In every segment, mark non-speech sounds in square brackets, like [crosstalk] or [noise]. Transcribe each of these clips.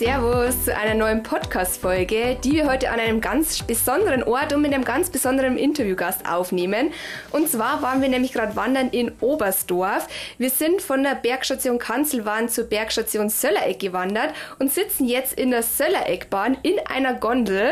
Servus zu einer neuen Podcast-Folge, die wir heute an einem ganz besonderen Ort und mit einem ganz besonderen Interviewgast aufnehmen. Und zwar waren wir nämlich gerade wandern in Oberstdorf. Wir sind von der Bergstation Kanzelwahn zur Bergstation Söllereck gewandert und sitzen jetzt in der Söllereckbahn in einer Gondel,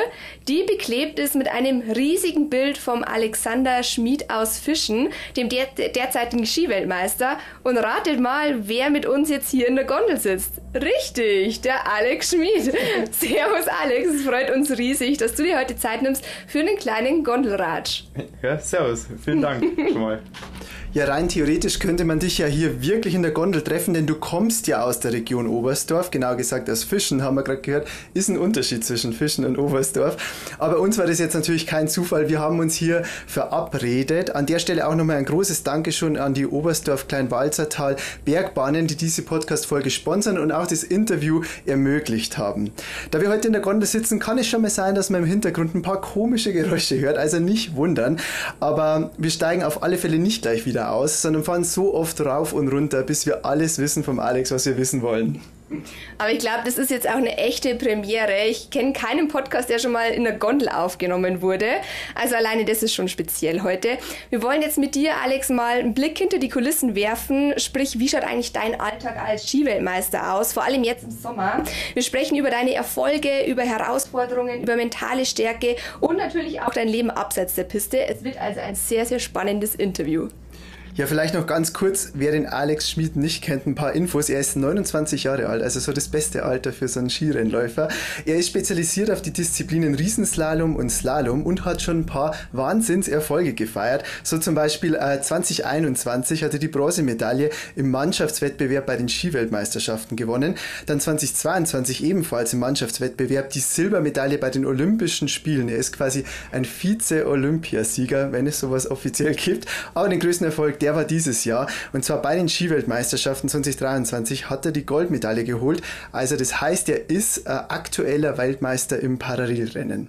die beklebt ist mit einem riesigen Bild vom Alexander Schmid aus Fischen, dem der derzeitigen Skiweltmeister. Und ratet mal, wer mit uns jetzt hier in der Gondel sitzt. Richtig, der Alex Schmid. Servus Alex, es freut uns riesig, dass du dir heute Zeit nimmst für einen kleinen Gondelratsch. Ja, servus, vielen Dank [laughs] schon mal. Ja, rein theoretisch könnte man dich ja hier wirklich in der Gondel treffen, denn du kommst ja aus der Region Oberstdorf, genau gesagt aus Fischen, haben wir gerade gehört. Ist ein Unterschied zwischen Fischen und Oberstdorf. Aber uns war das jetzt natürlich kein Zufall. Wir haben uns hier verabredet. An der Stelle auch nochmal ein großes Dankeschön an die Oberstdorf Kleinwalzertal Bergbahnen, die diese Podcast-Folge sponsern und auch das Interview ermöglicht haben. Da wir heute in der Gondel sitzen, kann es schon mal sein, dass man im Hintergrund ein paar komische Geräusche hört, also nicht wundern. Aber wir steigen auf alle Fälle nicht gleich wieder wieder aus, sondern fahren so oft rauf und runter, bis wir alles wissen vom Alex, was wir wissen wollen. Aber ich glaube, das ist jetzt auch eine echte Premiere. Ich kenne keinen Podcast, der schon mal in der Gondel aufgenommen wurde. Also alleine das ist schon speziell heute. Wir wollen jetzt mit dir, Alex, mal einen Blick hinter die Kulissen werfen. Sprich, wie schaut eigentlich dein Alltag als Skiweltmeister aus? Vor allem jetzt im Sommer. Wir sprechen über deine Erfolge, über Herausforderungen, über mentale Stärke und natürlich auch dein Leben abseits der Piste. Es wird also ein sehr, sehr spannendes Interview. Ja, vielleicht noch ganz kurz, wer den Alex Schmid nicht kennt, ein paar Infos. Er ist 29 Jahre alt, also so das beste Alter für so einen Skirennläufer. Er ist spezialisiert auf die Disziplinen Riesenslalom und Slalom und hat schon ein paar Wahnsinnserfolge gefeiert. So zum Beispiel äh, 2021 hat er die Bronzemedaille im Mannschaftswettbewerb bei den Skiweltmeisterschaften gewonnen. Dann 2022 ebenfalls im Mannschaftswettbewerb die Silbermedaille bei den Olympischen Spielen. Er ist quasi ein Vize-Olympiasieger, wenn es sowas offiziell gibt. Aber den größten Erfolg, der der war dieses Jahr. Und zwar bei den Skiweltmeisterschaften 2023 hat er die Goldmedaille geholt. Also das heißt, er ist äh, aktueller Weltmeister im Parallelrennen.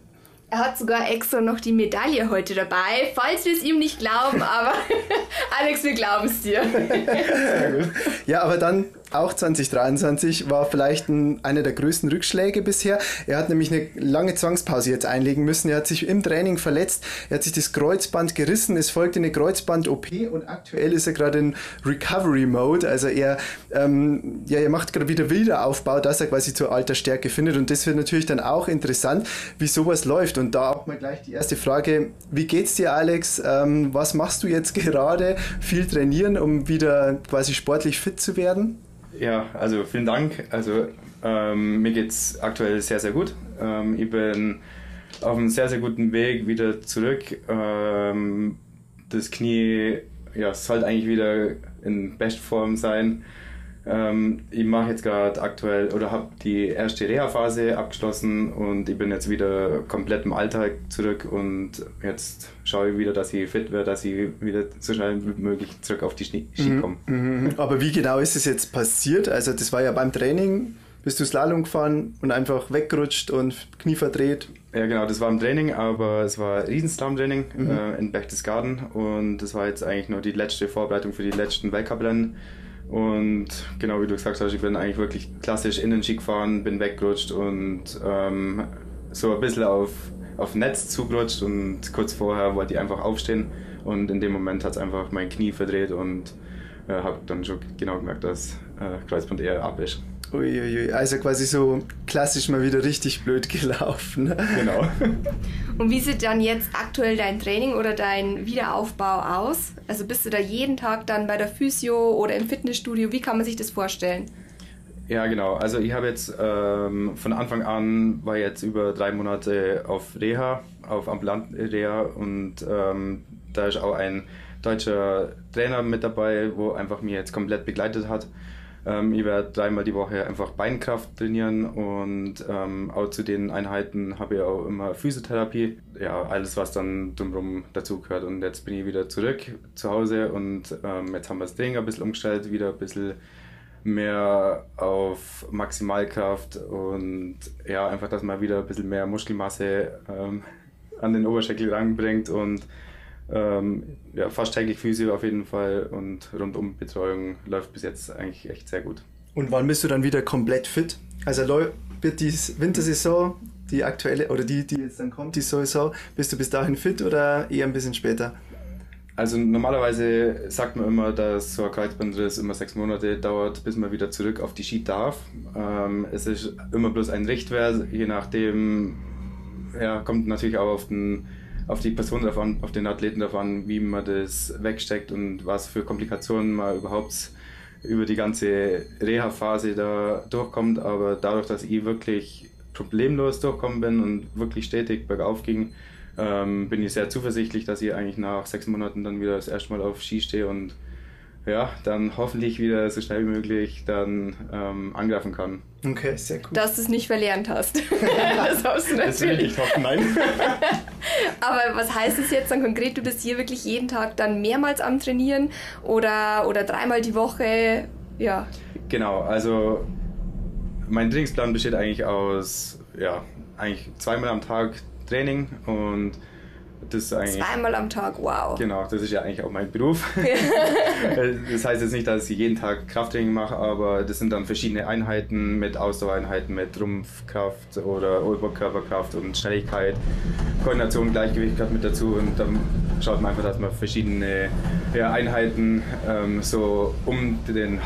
Er hat sogar extra noch die Medaille heute dabei, falls wir es ihm nicht glauben, aber [laughs] Alex, wir glauben es dir. [laughs] ja, aber dann auch 2023 war vielleicht ein, einer der größten Rückschläge bisher. Er hat nämlich eine lange Zwangspause jetzt einlegen müssen. Er hat sich im Training verletzt. Er hat sich das Kreuzband gerissen. Es folgte eine Kreuzband-OP und aktuell ist er gerade in Recovery Mode. Also er, ähm, ja, er macht gerade wieder Wiederaufbau, dass er quasi zur alter Stärke findet. Und das wird natürlich dann auch interessant, wie sowas läuft. Und da auch mal gleich die erste Frage. Wie geht's dir, Alex? Ähm, was machst du jetzt [laughs] gerade? Viel trainieren, um wieder quasi sportlich fit zu werden? Ja, also vielen Dank. Also ähm, mir geht es aktuell sehr, sehr gut. Ähm, ich bin auf einem sehr, sehr guten Weg wieder zurück. Ähm, das Knie ja, sollte eigentlich wieder in Bestform sein. Ähm, ich mache jetzt gerade aktuell oder habe die erste Reha-Phase abgeschlossen und ich bin jetzt wieder komplett im Alltag zurück und jetzt schaue ich wieder, dass ich fit werde, dass ich wieder so schnell wie möglich zurück auf die Ski mhm. komme. Mhm. Aber wie genau ist es jetzt passiert? Also das war ja beim Training, bist du Slalom gefahren und einfach weggerutscht und Knie verdreht? Ja, genau, das war im Training, aber es war Riesenslalom-Training mhm. äh, in Berchtesgaden und das war jetzt eigentlich nur die letzte Vorbereitung für die letzten Weltcuprennen. Und genau wie du gesagt hast, ich bin eigentlich wirklich klassisch Innenski gefahren, bin weggerutscht und ähm, so ein bisschen auf, auf Netz zugerutscht und kurz vorher wollte ich einfach aufstehen und in dem Moment hat es einfach mein Knie verdreht und äh, habe dann schon genau gemerkt, dass äh, Kreuzband eher ab ist. Uiuiui, also quasi so klassisch mal wieder richtig blöd gelaufen. Genau. Und wie sieht dann jetzt aktuell dein Training oder dein Wiederaufbau aus? Also bist du da jeden Tag dann bei der Physio oder im Fitnessstudio? Wie kann man sich das vorstellen? Ja, genau. Also ich habe jetzt ähm, von Anfang an war jetzt über drei Monate auf Reha, auf ambulant Reha und ähm, da ist auch ein deutscher Trainer mit dabei, wo einfach mir jetzt komplett begleitet hat. Ähm, ich werde dreimal die Woche einfach Beinkraft trainieren und ähm, auch zu den Einheiten habe ich auch immer Physiotherapie. Ja, alles, was dann drumherum dazugehört. Und jetzt bin ich wieder zurück zu Hause und ähm, jetzt haben wir das Training ein bisschen umgestellt, wieder ein bisschen mehr auf Maximalkraft und ja, einfach, dass man wieder ein bisschen mehr Muskelmasse ähm, an den Oberschenkel ranbringt und ähm, ja, fast täglich Physio auf jeden Fall und rundum Betreuung läuft bis jetzt eigentlich echt sehr gut. Und wann bist du dann wieder komplett fit? Also wird die Wintersaison, die aktuelle oder die, die jetzt dann kommt, die Saison, bist du bis dahin fit oder eher ein bisschen später? Also normalerweise sagt man immer, dass so ein Kreuzbandriss immer sechs Monate dauert, bis man wieder zurück auf die Ski darf. Ähm, es ist immer bloß ein Richtwert, je nachdem, ja, kommt natürlich auch auf, den, auf die Person drauf an, auf den Athleten drauf an, wie man das wegsteckt und was für Komplikationen man überhaupt über die ganze Reha-Phase da durchkommt. Aber dadurch, dass ich wirklich problemlos durchkommen bin und wirklich stetig bergauf ging, ähm, bin ich sehr zuversichtlich, dass ich eigentlich nach sechs Monaten dann wieder das erste Mal auf Ski stehe und ja, dann hoffentlich wieder so schnell wie möglich dann ähm, angreifen kann. Okay, sehr cool. Dass du es nicht verlernt hast. [laughs] das hast du natürlich. Das will ich hoffen, nein. [laughs] [laughs] Aber was heißt es jetzt dann konkret? Du bist hier wirklich jeden Tag dann mehrmals am Trainieren oder, oder dreimal die Woche? Ja. Genau, also mein Trainingsplan besteht eigentlich aus, ja, eigentlich zweimal am Tag Training und das ist eigentlich, Zweimal am Tag, wow. Genau, das ist ja eigentlich auch mein Beruf. [laughs] [laughs] das heißt jetzt nicht, dass ich jeden Tag Krafttraining mache, aber das sind dann verschiedene Einheiten mit Ausdauereinheiten, mit Rumpfkraft oder Oberkörperkraft und Schnelligkeit. Koordination, Gleichgewicht gehört mit dazu und dann schaut man einfach, dass man verschiedene Einheiten ähm, so um den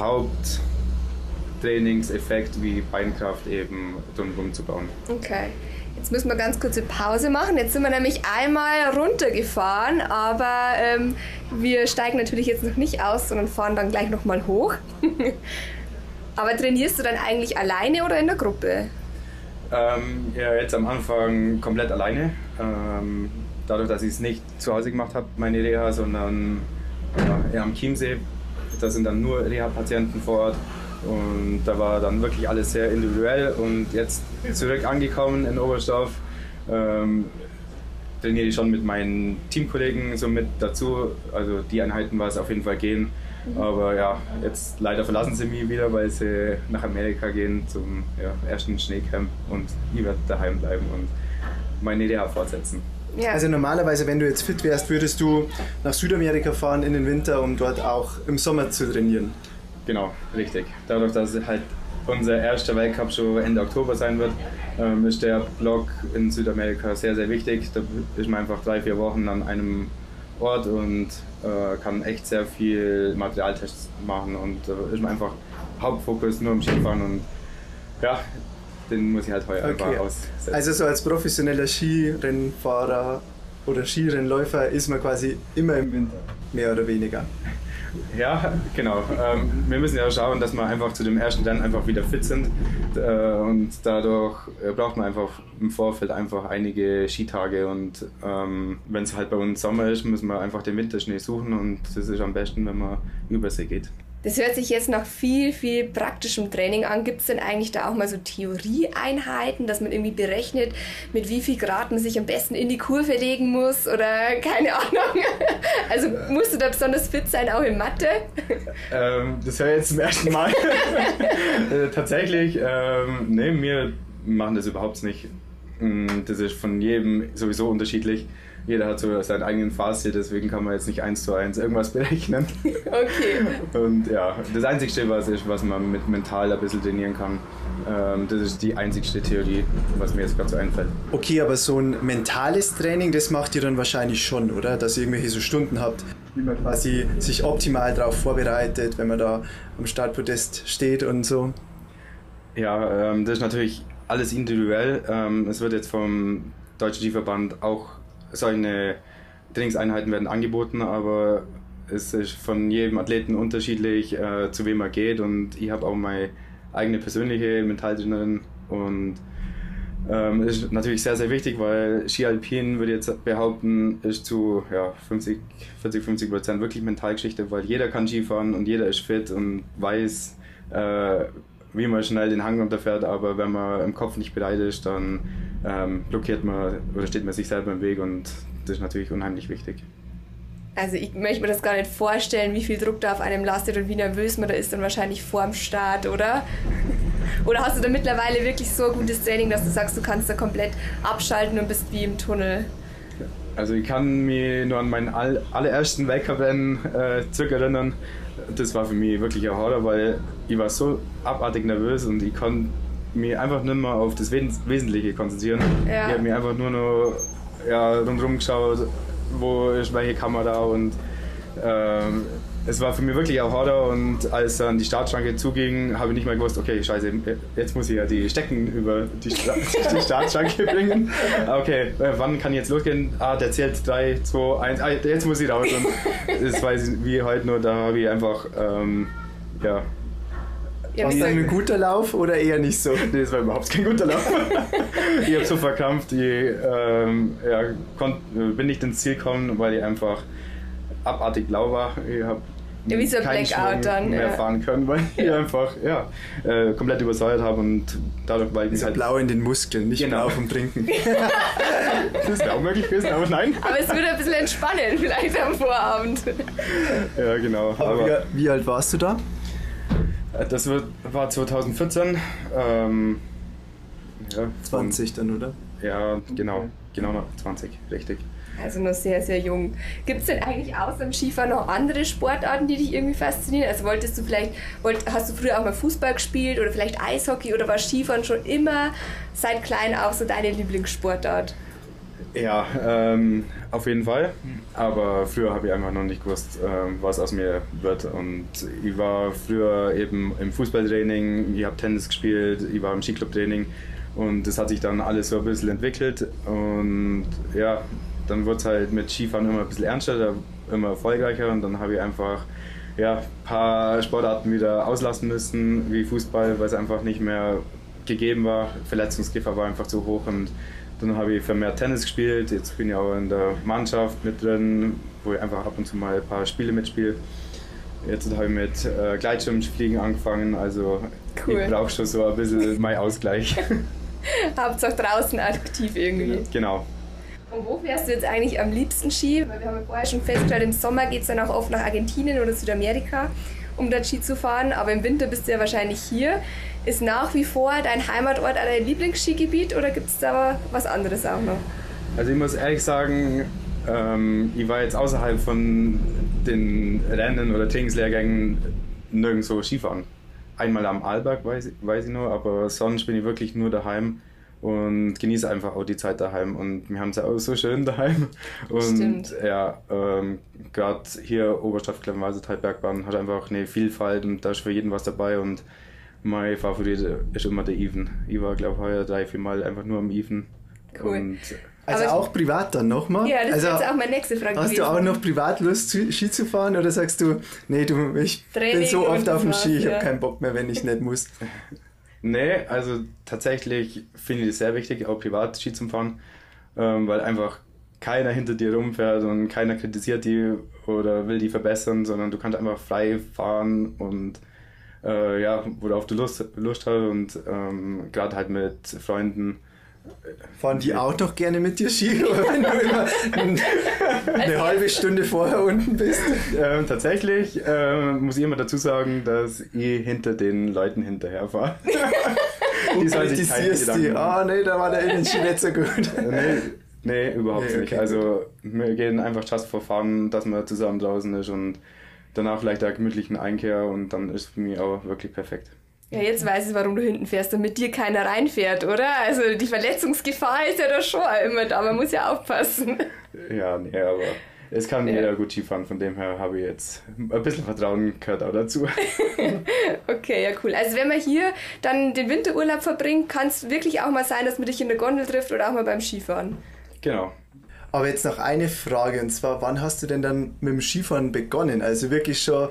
Haupttrainingseffekt wie Beinkraft eben drumherum zu bauen. Okay. Jetzt müssen wir ganz kurze Pause machen. Jetzt sind wir nämlich einmal runtergefahren, aber ähm, wir steigen natürlich jetzt noch nicht aus, sondern fahren dann gleich nochmal hoch. [laughs] aber trainierst du dann eigentlich alleine oder in der Gruppe? Ähm, ja, jetzt am Anfang komplett alleine. Ähm, dadurch, dass ich es nicht zu Hause gemacht habe, meine Reha, sondern ja, eher am Chiemsee. Da sind dann nur Reha-Patienten vor Ort. Und da war dann wirklich alles sehr individuell. Und jetzt zurück angekommen in Oberstdorf, ähm, trainiere ich schon mit meinen Teamkollegen so mit dazu. Also die Einheiten war es auf jeden Fall gehen. Aber ja, jetzt leider verlassen sie mich wieder, weil sie nach Amerika gehen zum ja, ersten Schneecamp und ich werde daheim bleiben und meine Idee fortsetzen. Ja. Also normalerweise, wenn du jetzt fit wärst, würdest du nach Südamerika fahren in den Winter, um dort auch im Sommer zu trainieren. Genau, richtig. Dadurch, dass halt unser erster Weltcup schon Ende Oktober sein wird, ähm, ist der Block in Südamerika sehr, sehr wichtig. Da ist man einfach drei, vier Wochen an einem Ort und äh, kann echt sehr viel Materialtests machen und da ist man einfach Hauptfokus nur im Skifahren und ja, den muss ich halt heuer okay. einfach aussetzen. Also so als professioneller Skirennfahrer oder Skirennläufer ist man quasi immer im Winter, mehr oder weniger. Ja, genau. Ähm, wir müssen ja schauen, dass wir einfach zu dem ersten Rennen einfach wieder fit sind. Äh, und dadurch äh, braucht man einfach im Vorfeld einfach einige Skitage. Und ähm, wenn es halt bei uns Sommer ist, müssen wir einfach den Winterschnee suchen. Und das ist am besten, wenn man Übersee geht. Das hört sich jetzt nach viel, viel praktischem Training an. Gibt es denn eigentlich da auch mal so Theorieeinheiten, dass man irgendwie berechnet, mit wie viel Grad man sich am besten in die Kurve legen muss oder keine Ahnung? [laughs] Also musst du da besonders fit sein, auch in Mathe? Ähm, das höre ich jetzt zum ersten Mal. [laughs] äh, tatsächlich, ähm, nee, wir machen das überhaupt nicht. Mm, das ist von jedem sowieso unterschiedlich jeder hat so seinen eigenen Fazit, deswegen kann man jetzt nicht eins zu eins irgendwas [laughs] berechnen. Okay. Und ja, das Einzige, was, ist, was man mit mental ein bisschen trainieren kann, ähm, das ist die einzigste Theorie, was mir jetzt gerade so einfällt. Okay, aber so ein mentales Training, das macht ihr dann wahrscheinlich schon, oder? Dass ihr irgendwelche so Stunden habt, wie man quasi sich optimal darauf vorbereitet, wenn man da am Startpodest steht und so. Ja, ähm, das ist natürlich alles individuell. Ähm, es wird jetzt vom Deutschen Skiverband auch solche Trainingseinheiten werden angeboten, aber es ist von jedem Athleten unterschiedlich, äh, zu wem er geht. Und ich habe auch meine eigene persönliche Mentaltrainerin. Und ähm, ist natürlich sehr, sehr wichtig, weil Ski Alpin, würde ich jetzt behaupten, ist zu ja, 50, 40, 50 Prozent wirklich Mentalgeschichte, weil jeder kann Skifahren und jeder ist fit und weiß, äh, wie man schnell den Hang runterfährt, aber wenn man im Kopf nicht bereit ist, dann ähm, blockiert man oder steht man sich selber im Weg und das ist natürlich unheimlich wichtig. Also ich möchte mir das gar nicht vorstellen, wie viel Druck da auf einem lastet und wie nervös man da ist dann wahrscheinlich vorm Start, oder? [laughs] Oder hast du da mittlerweile wirklich so ein gutes Training, dass du sagst, du kannst da komplett abschalten und bist wie im Tunnel? Also ich kann mich nur an meinen allerersten Weltcup-Rennen äh, zurückerinnern. Das war für mich wirklich ein Horror, weil ich war so abartig nervös und ich konnte mich einfach nicht mehr auf das Wesentliche konzentrieren. Ja. Ich habe mir einfach nur noch ja, rundherum geschaut, wo ist welche Kamera und ähm, es war für mich wirklich auch harder und als dann die Startschranke zuging, habe ich nicht mehr gewusst, okay, scheiße, jetzt muss ich ja die Stecken über die, Sta [laughs] die Startschranke [laughs] bringen. Okay, äh, wann kann ich jetzt losgehen? Ah, der zählt 3, 2, 1, ah, jetzt muss ich raus. Und [laughs] das weiß ich wie heute nur, da habe ich einfach, ähm, ja, Ja, War es ein guter Lauf oder eher nicht so? Nee, das war überhaupt kein guter Lauf. [laughs] ich habe so verkrampft, ich ähm, ja, konnt, bin nicht ins Ziel gekommen, weil ich einfach abartig lau war. Ich habe Ja, wie so ein keinen Blackout dann, mehr ja. fahren können, weil ich einfach ja, äh, komplett übersäuert habe und dadurch, weil ich So halt blau in den Muskeln, nicht Genau. blau vom Trinken. [laughs] das wäre auch möglich gewesen, aber nein. Aber es würde ein bisschen entspannen, vielleicht am Vorabend. Ja, genau. Aber Aber wie, wie alt warst du da? Äh, das wird, war 2014. Ähm, ja, 20 dann, oder? Ja, genau. Genau noch 20, richtig. Also noch sehr, sehr jung. Gibt es denn eigentlich außer dem Skifahren noch andere Sportarten, die dich irgendwie faszinieren? Also wolltest du vielleicht, wollt, hast du früher auch mal Fußball gespielt oder vielleicht Eishockey oder war Skifahren schon immer seit klein auch so deine Lieblingssportart? Ja, ähm, auf jeden Fall. Aber früher habe ich einfach noch nicht gewusst, ähm, was aus mir wird. Und ich war früher eben im Fußballtraining, ich habe Tennis gespielt, ich war im Skiclub-Training und das hat sich dann alles so ein bisschen entwickelt. Und ja, dann wurde es halt mit Skifahren immer ein bisschen ernster, immer erfolgreicher und dann habe ich einfach ja, ein paar Sportarten wieder auslassen müssen, wie Fußball, weil es einfach nicht mehr gegeben war. Verletzungsgefahr war einfach zu hoch und dann habe ich vermehrt Tennis gespielt. Jetzt bin ich auch in der Mannschaft mit drin, wo ich einfach ab und zu mal ein paar Spiele mitspiele. Jetzt habe ich mit äh, Gleitschirmfliegen angefangen, also Cool. ich brauche schon so ein bisschen [laughs] meinen Ausgleich. [laughs] Hauptsache draußen aktiv irgendwie. genau. Und wo fährst du jetzt eigentlich am liebsten Ski? Weil wir haben ja vorher schon festgestellt, im Sommer geht es dann auch oft nach Argentinien oder Südamerika, um dort Ski zu fahren. Aber im Winter bist du ja wahrscheinlich hier. Ist nach wie vor dein Heimatort dein Lieblingsskigebiet oder gibt es da was anderes auch noch? Also ich muss ehrlich sagen, ähm, ich war jetzt außerhalb von den Rennen oder Trainingslehrgängen nirgendwo Skifahren. Einmal am Arlberg, weiß, weiß ich nur, aber sonst bin ich wirklich nur daheim und genieße einfach auch die Zeit daheim. Und wir haben es ja auch so schön daheim. Und Stimmt. ja, ähm, gerade hier Oberstadt Kleinwalsertal hat einfach eine Vielfalt und da ist für jeden was dabei. Und mein Favorit ist immer der Even. Ich war, glaube ich, heuer drei, vier Mal einfach nur am Even. Cool. Und Also Aber- auch privat dann nochmal? Ja, das also, ist jetzt auch meine nächste Frage Hast du gewesen. auch noch privat Lust, Ski zu fahren oder sagst du, nee, du, ich bin Training so oft auf dem Ski, ich war's, habe ja. keinen Bock mehr, wenn ich nicht muss. [laughs] Nee, also tatsächlich finde ich es sehr wichtig, auch privat Ski zu fahren, ähm, weil einfach keiner hinter dir rumfährt und keiner kritisiert die oder will die verbessern, sondern du kannst einfach frei fahren und äh, ja, worauf du Lust, Lust hast und ähm, gerade halt mit Freunden. Fahren die auch noch gerne mit dir Ski, [laughs] wenn du immer ein- eine [laughs] halbe Stunde vorher unten bist? Ähm, tatsächlich ähm, muss ich immer dazu sagen, dass ich hinter den Leuten hinterher fahre. [laughs] die sollen sich keine Gedanken ah nee, da war der Innenski nicht so gut. Nee, nee überhaupt Nee, nicht. okay, Also wir gehen einfach just for fun, dass man zusammen draußen ist und danach vielleicht einen gemütlichen Einkehr und dann ist für mich auch wirklich perfekt. Ja, jetzt weiß ich, warum du hinten fährst, damit dir keiner reinfährt, oder? Also die Verletzungsgefahr ist ja da schon immer da, man muss ja aufpassen. Ja, nee, aber es kann Ja. jeder gut Skifahren, von dem her habe ich jetzt ein bisschen Vertrauen gehört auch dazu. [laughs] Okay, ja cool. Also wenn man hier dann den Winterurlaub verbringt, kann es wirklich auch mal sein, dass man dich in der Gondel trifft oder auch mal beim Skifahren. genau. Aber jetzt noch eine Frage und zwar, wann hast du denn dann mit dem Skifahren begonnen? Also wirklich schon,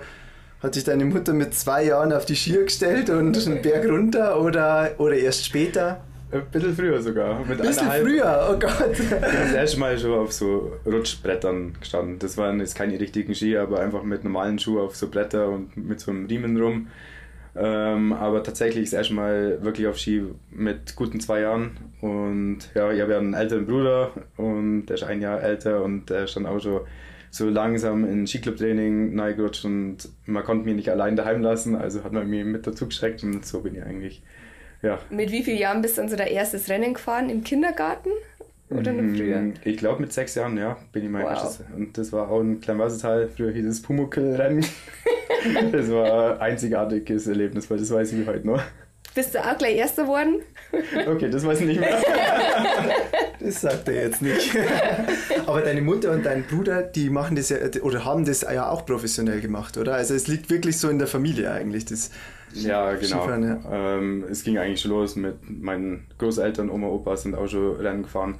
hat dich deine Mutter mit zwei Jahren auf die Skier gestellt und [laughs] einen Berg runter oder, oder erst später? Ein bisschen früher sogar. Mit Ein bisschen früher, oh Gott. Ich bin das erste Mal schon auf so Rutschbrettern gestanden. Das waren jetzt keine richtigen Ski, aber einfach mit normalen Schuhen auf so Bretter und mit so einem Riemen rum. Ähm, aber tatsächlich das erste Mal wirklich auf Ski mit guten zwei Jahren. Und ja, ich habe ja einen älteren Bruder und der ist ein Jahr älter und der ist dann auch schon so langsam in Skiclub-Training reingerutscht und man konnte mich nicht allein daheim lassen, also hat man mich mit dazu geschreckt und so bin ich eigentlich, ja, Mit wie vielen Jahren bist du dann so dein erstes Rennen gefahren? Im Kindergarten? Oder noch früher? Mm, Ich glaube mit sechs Jahren, ja, bin ich mein Wow. erstes. Und das war auch ein Kleinwassertal, früher hieß es Pumuckl-Rennen. [laughs] das war ein einzigartiges Erlebnis, weil das weiß ich wie heute noch. Bist du auch gleich Erster geworden? Okay, das weiß ich nicht mehr. [laughs] das sagt er jetzt nicht. [laughs] Aber deine Mutter und dein Bruder, die machen das ja, oder haben das ja auch professionell gemacht, oder? Also es liegt wirklich so in der Familie eigentlich, das ja, genau. Skifahren, ja. Ähm, es ging eigentlich schon los mit meinen Großeltern, Oma, Opa sind auch schon Rennen gefahren.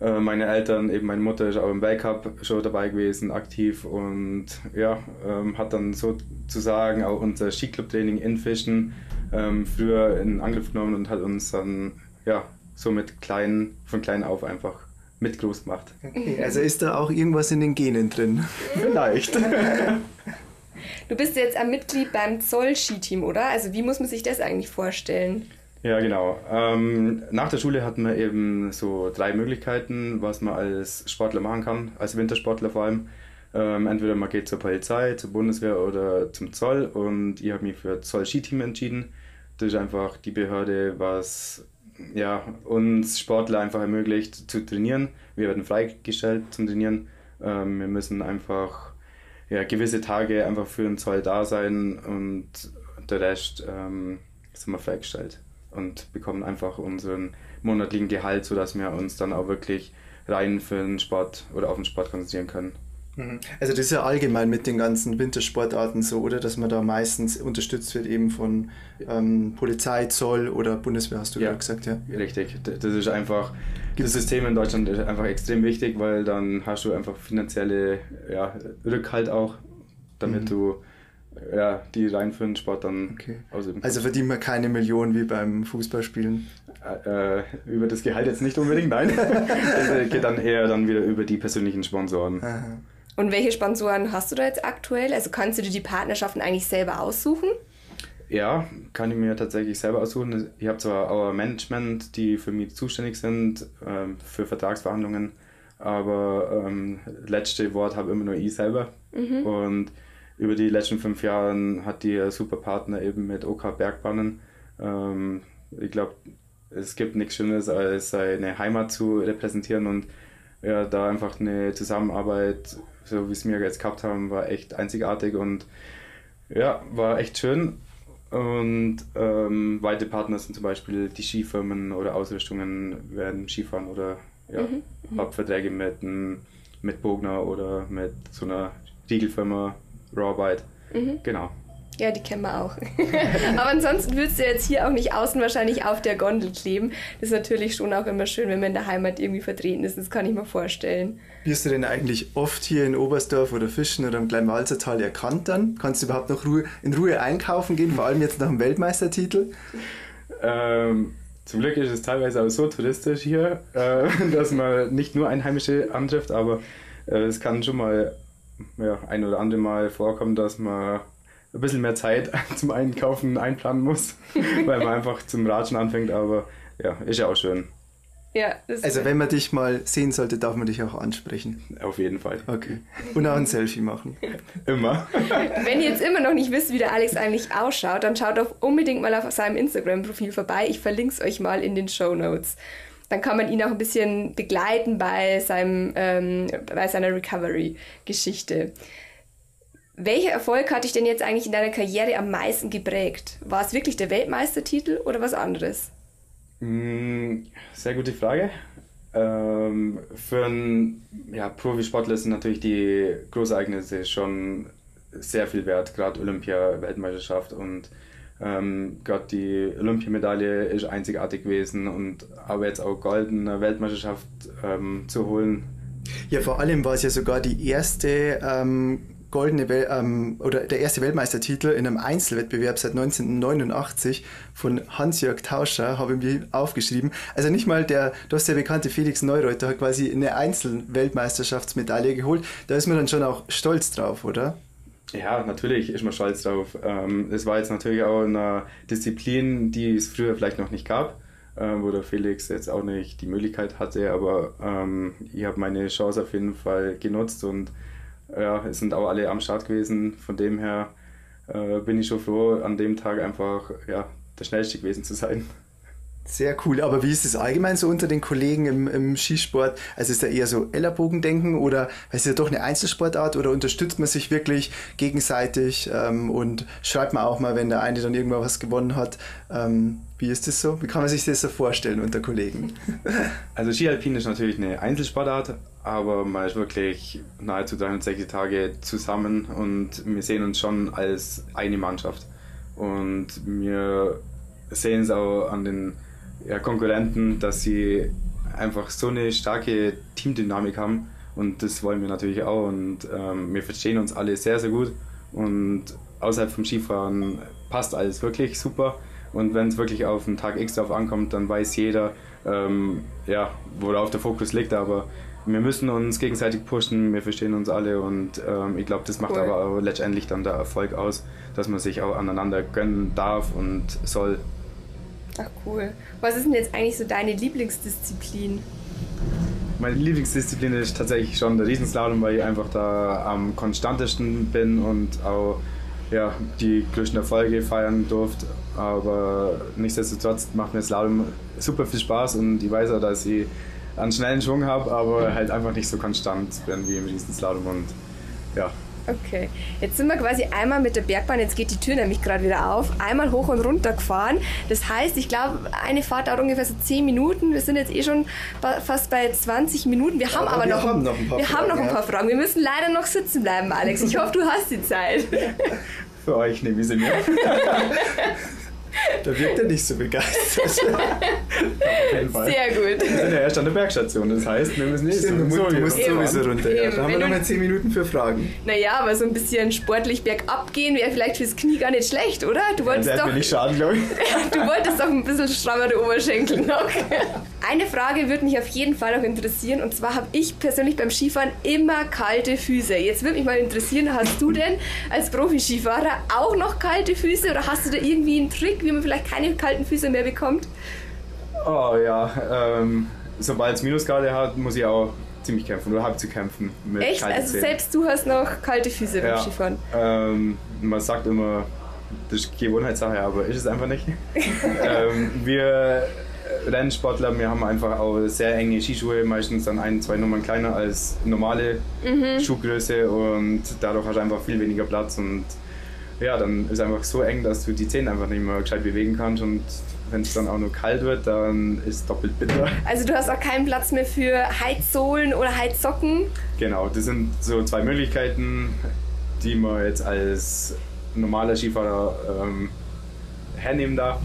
Äh, meine Eltern, eben meine Mutter ist auch im Weltcup schon dabei gewesen, aktiv und ja, ähm, hat dann sozusagen auch unser Skiclub-Training in Fischen ähm, früher in Angriff genommen und hat uns dann ja, so mit klein, von klein auf einfach mit groß gemacht. Okay, also ist da auch irgendwas in den Genen drin? Vielleicht. [laughs] Du bist jetzt ein Mitglied beim Zoll-Skiteam, oder? Also wie muss man sich das eigentlich vorstellen? Ja, genau. Ähm, nach der Schule hatten wir eben so drei Möglichkeiten, was man als Sportler machen kann, als Wintersportler vor allem. Ähm, entweder man geht zur Polizei, zur Bundeswehr oder zum Zoll und ich habe mich für Zoll-Skiteam entschieden. Das ist einfach die Behörde, was ja, uns Sportler einfach ermöglicht zu trainieren. Wir werden freigestellt zum Trainieren. Ähm, wir müssen einfach ja, gewisse Tage einfach für den Zoll da sein und der Rest ähm, sind wir freigestellt und bekommen einfach unseren monatlichen Gehalt, sodass wir uns dann auch wirklich rein für den Sport oder auf den Sport konzentrieren können. Mhm. Also das ist ja allgemein mit den ganzen Wintersportarten so, oder? Dass man da meistens unterstützt wird eben von ähm, Polizei, Zoll oder Bundeswehr, hast du ja, gesagt, ja? Richtig. Das ist einfach, das System in Deutschland ist einfach extrem wichtig, weil dann hast du einfach finanzielle ja, Rückhalt auch, damit mhm. du ja, die rein für den Sport dann okay. ausüben. Also verdient man keine Million wie beim Fußballspielen? Äh, äh, über das Gehalt jetzt nicht unbedingt, nein. [laughs] das geht dann eher dann wieder über die persönlichen Sponsoren. Aha. Und welche Sponsoren hast du da jetzt aktuell? Also kannst du dir die Partnerschaften eigentlich selber aussuchen? Ja, kann ich mir tatsächlich selber aussuchen. Ich habe zwar auch Management, die für mich zuständig sind, ähm, für Vertragsverhandlungen, aber ähm, letzte Wort habe immer nur ich selber. Mhm. Und über die letzten fünf Jahre hat die super Partner eben mit OK Bergbahnen. Ähm, ich glaube, es gibt nichts Schönes, als seine Heimat zu repräsentieren und ja, da einfach eine Zusammenarbeit, so wie es wir jetzt gehabt haben, war echt einzigartig und ja, war echt schön. Und ähm, weitere Partner sind zum Beispiel die Skifirmen oder Ausrüstungen werden Skifahren oder ja, mhm. mhm. habe Verträge mit, mit Bogner oder mit so einer Riegelfirma Rawbite. Mhm. Genau. Ja, die kennen wir auch. [laughs] Aber ansonsten würdest du jetzt hier auch nicht außen wahrscheinlich auf der Gondel kleben. Das ist natürlich schon auch immer schön, wenn man in der Heimat irgendwie vertreten ist. Das kann ich mir vorstellen. Wirst du denn eigentlich oft hier in Oberstdorf oder Fischen oder im Kleinwalzertal erkannt dann? Kannst du überhaupt noch Ruhe, in Ruhe einkaufen gehen, vor allem jetzt nach dem Weltmeistertitel? Ähm, zum Glück ist es teilweise auch so touristisch hier, äh, [laughs] dass man nicht nur Einheimische antrifft, aber äh, es kann schon mal ja, ein oder andere Mal vorkommen, dass man ein bisschen mehr Zeit [laughs] zum Einkaufen einplanen muss, [laughs] weil man einfach zum Ratschen anfängt, aber ja, ist ja auch schön. Ja, also wenn man dich mal sehen sollte, darf man dich auch ansprechen. Auf jeden Fall. Okay. Und auch ein Selfie machen. [laughs] Immer. Wenn ihr jetzt immer noch nicht wisst, wie der Alex eigentlich ausschaut, dann schaut doch unbedingt mal auf seinem Instagram-Profil vorbei. Ich verlinke es euch mal in den Show Notes. Dann kann man ihn auch ein bisschen begleiten bei, seinem, ähm, bei seiner Recovery-Geschichte. Welcher Erfolg hat dich denn jetzt eigentlich in deiner Karriere am meisten geprägt? War es wirklich der Weltmeistertitel oder was anderes? Mm, sehr gute Frage. Ähm, für einen ja, Profisportler sind natürlich die Großereignisse schon sehr viel wert, gerade Olympia, Weltmeisterschaft und ähm, gerade die Olympiamedaille ist einzigartig gewesen und aber jetzt auch goldene Weltmeisterschaft ähm, zu holen. Ja, vor allem war es ja sogar die erste ähm, goldene Wel ähm, oder der erste Weltmeistertitel in einem Einzelwettbewerb seit 1989 von Hans-Jörg Tauscher, habe ich mir aufgeschrieben. Also nicht mal der, du hast bekannte Felix Neureuter hat quasi eine Einzelweltmeisterschaftsmedaille geholt. Da ist man dann schon auch stolz drauf, oder? Ja, natürlich ist man stolz drauf. Ähm, es war jetzt natürlich auch eine Disziplin, die es früher vielleicht noch nicht gab, äh, wo der Felix jetzt auch nicht die Möglichkeit hatte, aber ähm, ich habe meine Chance auf jeden Fall genutzt und ja, es sind auch alle am Start gewesen. Von dem her äh, bin ich schon froh, an dem Tag einfach ja, der Schnellste gewesen zu sein. Sehr cool. Aber wie ist es allgemein so unter den Kollegen im, im Skisport? Also ist da eher so Ellerbogendenken oder ist es ja doch eine Einzelsportart oder unterstützt man sich wirklich gegenseitig ähm, und schreibt man auch mal, wenn der eine dann irgendwann was gewonnen hat? Ähm, wie ist das so? Wie kann man sich das so vorstellen unter Kollegen? [laughs] Also Skialpin ist natürlich eine Einzelsportart, aber man ist wirklich nahezu 360 Tage zusammen und wir sehen uns schon als eine Mannschaft. Und wir sehen es auch an den Konkurrenten, dass sie einfach so eine starke Teamdynamik haben. Und das wollen wir natürlich auch. Und ähm, wir verstehen uns alle sehr, sehr gut. Und außerhalb vom Skifahren passt alles wirklich super. Und wenn es wirklich auf einen Tag X drauf ankommt, dann weiß jeder, ähm, ja, worauf der Fokus liegt, aber wir müssen uns gegenseitig pushen, wir verstehen uns alle und ähm, ich glaube, das macht cool. aber auch letztendlich dann der Erfolg aus, dass man sich auch aneinander gönnen darf und soll. Ach cool. Was ist denn jetzt eigentlich so deine Lieblingsdisziplin? Meine Lieblingsdisziplin ist tatsächlich schon der Riesenslalom, weil ich einfach da am konstantesten bin und auch ja, die größten Erfolge feiern durfte. Aber nichtsdestotrotz macht mir Slalom super viel Spaß und ich weiß auch, dass ich einen schnellen Schwung habe, aber halt einfach nicht so konstant bin wie im Riesenslalom und ja, Okay, jetzt sind wir quasi einmal mit der Bergbahn, jetzt geht die Tür nämlich gerade wieder auf, einmal hoch und runter gefahren. Das heißt, ich glaube, eine Fahrt dauert ungefähr so 10 Minuten. Wir sind jetzt eh schon fast bei 20 Minuten. Wir haben aber, aber wir noch, haben noch ein paar wir Fragen. Haben noch ein paar Fragen. Wir müssen leider noch sitzen bleiben, Alex. Ich hoffe, du hast die Zeit. [laughs] Für euch nehme ich sie mir. [laughs] Da wirkt er nicht so begeistert. [laughs] Auf jeden Fall. Sehr gut. Wir sind ja erst an der Bergstation, das heißt, wir müssen nicht Stimmt, so, du musst sowieso runter. Ja. Da haben wir nochmal 10 Minuten für Fragen. Naja, aber so ein bisschen sportlich bergab gehen wäre vielleicht fürs Knie gar nicht schlecht, oder? Du wolltest ja, doch. Mir nicht schaden, glaube ich. [laughs] du wolltest doch ein bisschen strammere Oberschenkel noch. [laughs] Eine Frage würde mich auf jeden Fall noch interessieren und zwar habe ich persönlich beim Skifahren immer kalte Füße. Jetzt würde mich mal interessieren, hast du denn als Profi-Skifahrer auch noch kalte Füße oder hast du da irgendwie einen Trick, wie man vielleicht keine kalten Füße mehr bekommt? Oh ja, ähm, sobald es Minusgrade hat, muss ich auch ziemlich kämpfen oder habe zu kämpfen mit Echt? Also selbst du hast noch kalte Füße beim Skifahren? Ähm, man sagt immer, das ist Gewohnheitssache, aber ist es einfach nicht. [laughs] ähm, wir Rennsportler, wir haben einfach auch sehr enge Skischuhe, meistens dann ein, zwei Nummern kleiner als normale mhm. Schuhgröße und dadurch hast du einfach viel weniger Platz und ja, dann ist es einfach so eng, dass du die Zähne einfach nicht mehr gescheit bewegen kannst und wenn es dann auch nur kalt wird, dann ist es doppelt bitter. Also du hast auch keinen Platz mehr für Heizsohlen oder Heizsocken? Genau, das sind so zwei Möglichkeiten, die man jetzt als normaler Skifahrer ähm, hernehmen darf.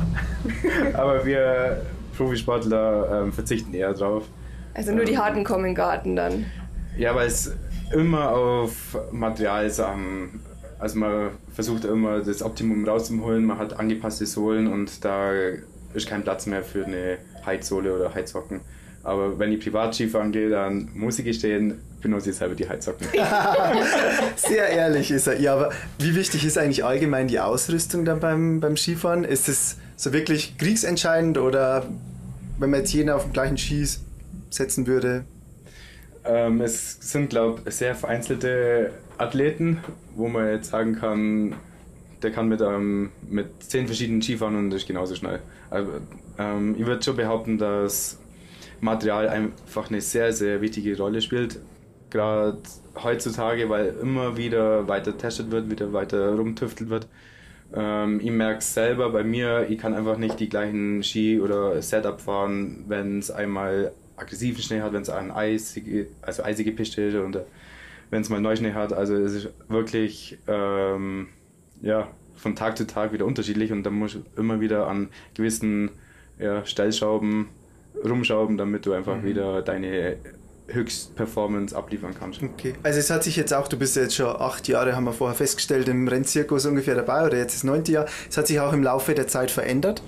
[laughs] Aber wir Profisportler ähm, verzichten eher drauf. Also nur die ähm, harten kommen in den Garten dann. Ja, weil es immer auf Materialsachen, also man versucht immer das Optimum rauszuholen, man hat angepasste Sohlen und da ist kein Platz mehr für eine Heizsohle oder Heizsocken. Aber wenn ich privat Skifahren gehe, dann muss ich gestehen, benutze ich selber die Heizsocken. [laughs] Sehr ehrlich ist er. Ja, aber wie wichtig ist eigentlich allgemein die Ausrüstung dann beim, beim Skifahren? Ist es so wirklich kriegsentscheidend oder wenn man jetzt jeden auf den gleichen Skis setzen würde? Ähm, es sind, glaube ich, sehr vereinzelte Athleten, wo man jetzt sagen kann, der kann mit, ähm, mit zehn verschiedenen Skifahren und ist genauso schnell. Also, ähm, ich würde schon behaupten, dass Material einfach eine sehr, sehr wichtige Rolle spielt. Gerade heutzutage, weil immer wieder weiter testet wird, wieder weiter rumtüftelt wird. Ähm, ich merke es selber bei mir, ich kann einfach nicht die gleichen Ski oder Setup fahren, wenn es einmal aggressiven Schnee hat, wenn es eine eisige, also eisige Piste ist oder wenn es mal Neuschnee hat. Also es ist wirklich ähm, ja, von Tag zu Tag wieder unterschiedlich und da muss ich immer wieder an gewissen ja, Stellschrauben rumschrauben, damit du einfach mhm. wieder deine Höchstperformance abliefern kannst. Okay. Also es hat sich jetzt auch, du bist jetzt schon acht Jahre, haben wir vorher festgestellt, im Rennzirkus ungefähr dabei oder jetzt das neunte Jahr. Es hat sich auch im Laufe der Zeit verändert?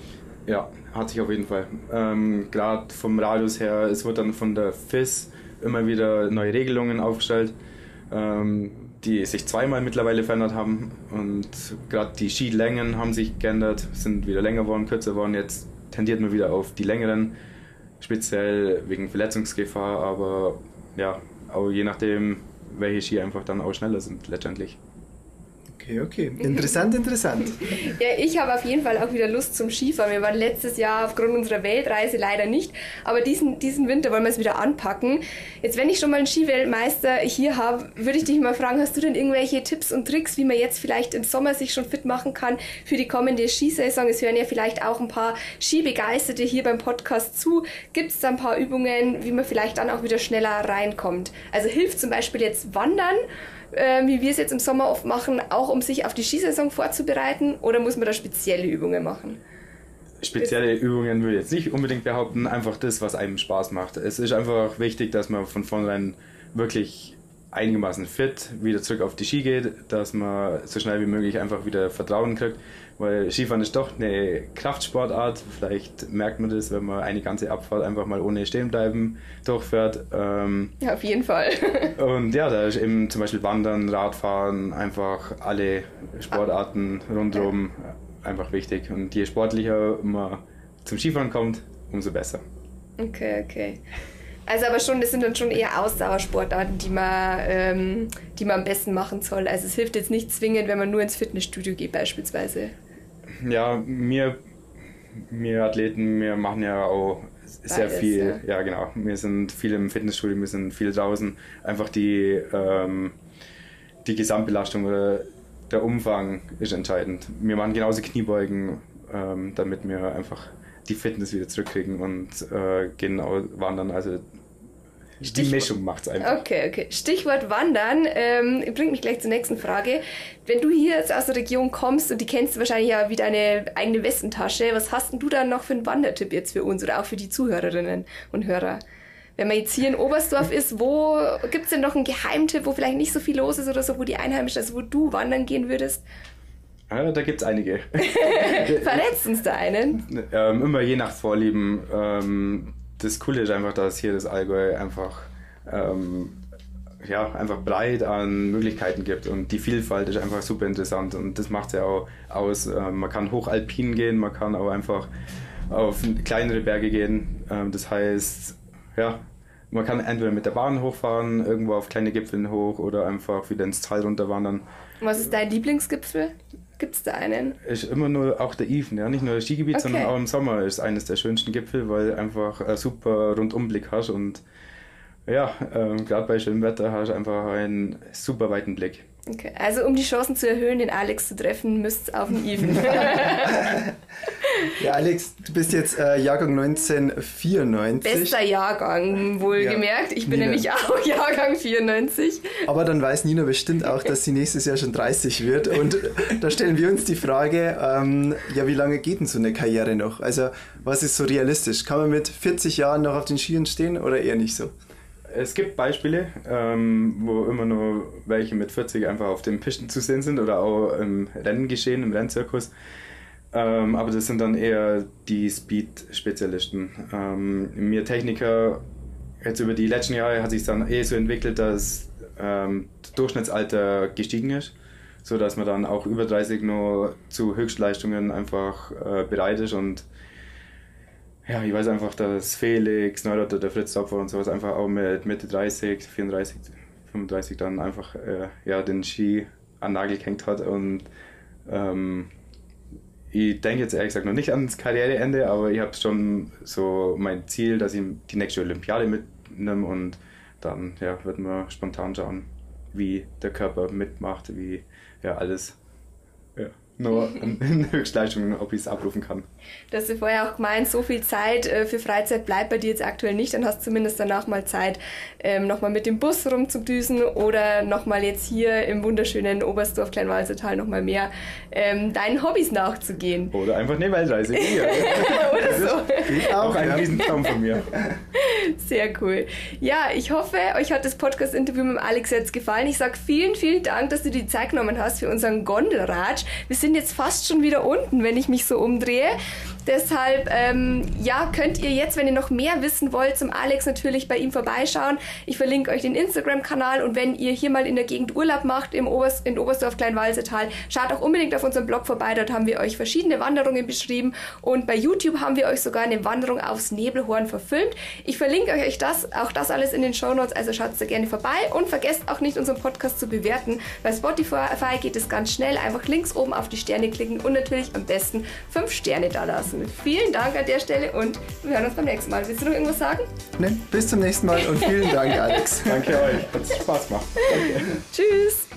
Ja, hat sich auf jeden Fall. Ähm, Gerade vom Radius her, es wird dann von der FIS immer wieder neue Regelungen aufgestellt, ähm, die sich zweimal mittlerweile verändert haben. Und gerade die Skilängen haben sich geändert, sind wieder länger geworden, kürzer geworden. Jetzt tendiert man wieder auf die längeren speziell wegen Verletzungsgefahr, aber ja, auch je nachdem, welche Ski einfach dann auch schneller sind letztendlich. Okay. Okay. Interessant, interessant. [laughs] ja, ich habe auf jeden Fall auch wieder Lust zum Skifahren. Wir waren letztes Jahr aufgrund unserer Weltreise leider nicht, aber diesen, diesen Winter wollen wir es wieder anpacken. Jetzt, wenn ich schon mal einen Skiweltmeister hier habe, würde ich dich mal fragen, hast du denn irgendwelche Tipps und Tricks, wie man jetzt vielleicht im Sommer sich schon fit machen kann für die kommende Skisaison? Es hören ja vielleicht auch ein paar Skibegeisterte hier beim Podcast zu. Gibt es da ein paar Übungen, wie man vielleicht dann auch wieder schneller reinkommt? Also hilft zum Beispiel jetzt Wandern äh, wie wir es jetzt im Sommer oft machen, auch um sich auf die Skisaison vorzubereiten? Oder muss man da spezielle Übungen machen? Spezielle Übungen würde ich jetzt nicht unbedingt behaupten, einfach das, was einem Spaß macht. Es ist einfach wichtig, dass man von vornherein wirklich einigermaßen fit wieder zurück auf die Ski geht, dass man so schnell wie möglich einfach wieder Vertrauen kriegt, weil Skifahren ist doch eine Kraftsportart. Vielleicht merkt man das, wenn man eine ganze Abfahrt einfach mal ohne Stehenbleiben durchfährt. Ähm, ja, auf jeden Fall. [laughs] und ja, da ist eben zum Beispiel Wandern, Radfahren, einfach alle Sportarten rundherum einfach wichtig. Und je sportlicher man zum Skifahren kommt, umso besser. Okay, okay. Also aber schon, das sind dann schon eher Ausdauersportarten, die man, ähm, die man am besten machen soll. Also es hilft jetzt nicht zwingend, wenn man nur ins Fitnessstudio geht beispielsweise. Ja, mir, wir Athleten, wir machen ja auch sehr Beides, viel. Ja. ja. genau. Wir sind viel im Fitnessstudio, wir sind viel draußen. Einfach die, ähm, die Gesamtbelastung oder der Umfang ist entscheidend. Wir machen genauso Kniebeugen, ähm, damit wir einfach die Fitness wieder zurückkriegen und äh, genau wandern. Also Stichwort. Die Mischung macht es einfach. Okay, okay. Stichwort Wandern ähm, bringt mich gleich zur nächsten Frage. Wenn du hier jetzt aus der Region kommst und die kennst du wahrscheinlich ja wie deine eigene Westentasche, was hast denn du dann noch für einen Wandertipp jetzt für uns oder auch für die Zuhörerinnen und Hörer? Wenn man jetzt hier in Oberstdorf ist, wo gibt es denn noch einen Geheimtipp, wo vielleicht nicht so viel los ist oder so, wo die Einheimischen, also wo du wandern gehen würdest? Ja, da gibt es einige. [laughs] Verletzt uns da einen? Ähm, immer je nach Vorlieben. Ähm, das Coole ist einfach, dass hier das Allgäu einfach, ähm, ja, einfach breit an Möglichkeiten gibt und die Vielfalt ist einfach super interessant und das macht es ja auch aus. Ähm, man kann hochalpin gehen, man kann auch einfach auf kleinere Berge gehen. Ähm, das heißt, ja, man kann entweder mit der Bahn hochfahren, irgendwo auf kleine Gipfeln hoch oder einfach wieder ins Tal runterwandern. Was ist dein Lieblingsgipfel? Gibt es da einen? Ist immer nur auch der Even, ja. Nicht nur das Skigebiet, okay. sondern auch im Sommer ist eines der schönsten Gipfel, weil einfach ein super Rundumblick hast und ja, ähm, gerade bei schönem Wetter hast du einfach einen super weiten Blick. Okay, also um die Chancen zu erhöhen, den Alex zu treffen, müsst ihr auf den Even. [laughs] [laughs] ja, Alex, du bist jetzt äh, Jahrgang 1994. Bester Jahrgang, wohlgemerkt. Ja, ich bin Nina. nämlich auch [laughs] Jahrgang 94. Aber dann weiß Nina bestimmt auch, dass sie nächstes Jahr schon 30 wird. Und [laughs] da stellen wir uns die Frage, ähm, ja, wie lange geht denn so eine Karriere noch? Also, was ist so realistisch? Kann man mit 40 Jahren noch auf den Skiern stehen oder eher nicht so? Es gibt Beispiele, ähm, wo immer nur welche mit 40 einfach auf den Pisten zu sehen sind oder auch im Renngeschehen, im Rennzirkus. Ähm, aber das sind dann eher die Speed-Spezialisten. Ähm, mir Techniker, jetzt über die letzten Jahre hat sich dann eh so entwickelt, dass ähm, das Durchschnittsalter gestiegen ist, sodass man dann auch über 30 nur zu Höchstleistungen einfach äh, bereit ist und ja, ich weiß einfach, dass Felix, Neurotter, der Fritz Topfer und sowas einfach auch mit Mitte 30, 34, 35 dann einfach äh, ja, den Ski an Nagel gehängt hat und ähm, ich denke jetzt ehrlich gesagt noch nicht ans Karriereende, aber ich habe schon so mein Ziel, dass ich die nächste Olympiade mitnehme und dann ja, wird man spontan schauen, wie der Körper mitmacht, wie ja alles nur in [laughs] Höchstleistungen, ob ich es abrufen kann. Du hast ja vorher auch gemeint, so viel Zeit äh, für Freizeit bleibt bei dir jetzt aktuell nicht. Dann hast du zumindest danach mal Zeit, ähm, nochmal mit dem Bus rumzudüsen oder nochmal jetzt hier im wunderschönen Oberstdorf Kleinwalsertal nochmal mehr ähm, deinen Hobbys nachzugehen. Oder einfach eine Weltreise. [laughs] oder so. auch ein. Riesentraum von mir. [laughs] Sehr cool. Ja, ich hoffe, euch hat das Podcast-Interview mit Alex jetzt gefallen. Ich sage vielen, vielen Dank, dass du die Zeit genommen hast für unseren Gondelratsch. Wir sind jetzt fast schon wieder unten, wenn ich mich so umdrehe. Deshalb, ähm, ja, könnt ihr jetzt, wenn ihr noch mehr wissen wollt, zum Alex natürlich bei ihm vorbeischauen. Ich verlinke euch den Instagram-Kanal und wenn ihr hier mal in der Gegend Urlaub macht, im Oberst, in Oberstdorf Kleinwalsertal, schaut auch unbedingt auf unserem Blog vorbei. Dort haben wir euch verschiedene Wanderungen beschrieben und bei YouTube haben wir euch sogar eine Wanderung aufs Nebelhorn verfilmt. Ich verlinke euch das, auch das alles in den Show Notes, also schaut da gerne vorbei und vergesst auch nicht unseren Podcast zu bewerten. Bei Spotify geht es ganz schnell, einfach links oben auf die Sterne klicken und natürlich am besten 5 Sterne da lassen. Vielen Dank an der Stelle und wir hören uns beim nächsten Mal. Willst du noch irgendwas sagen? Nein, bis zum nächsten Mal und vielen Dank, Alex. Danke euch, hat Spaß gemacht. Danke. Tschüss.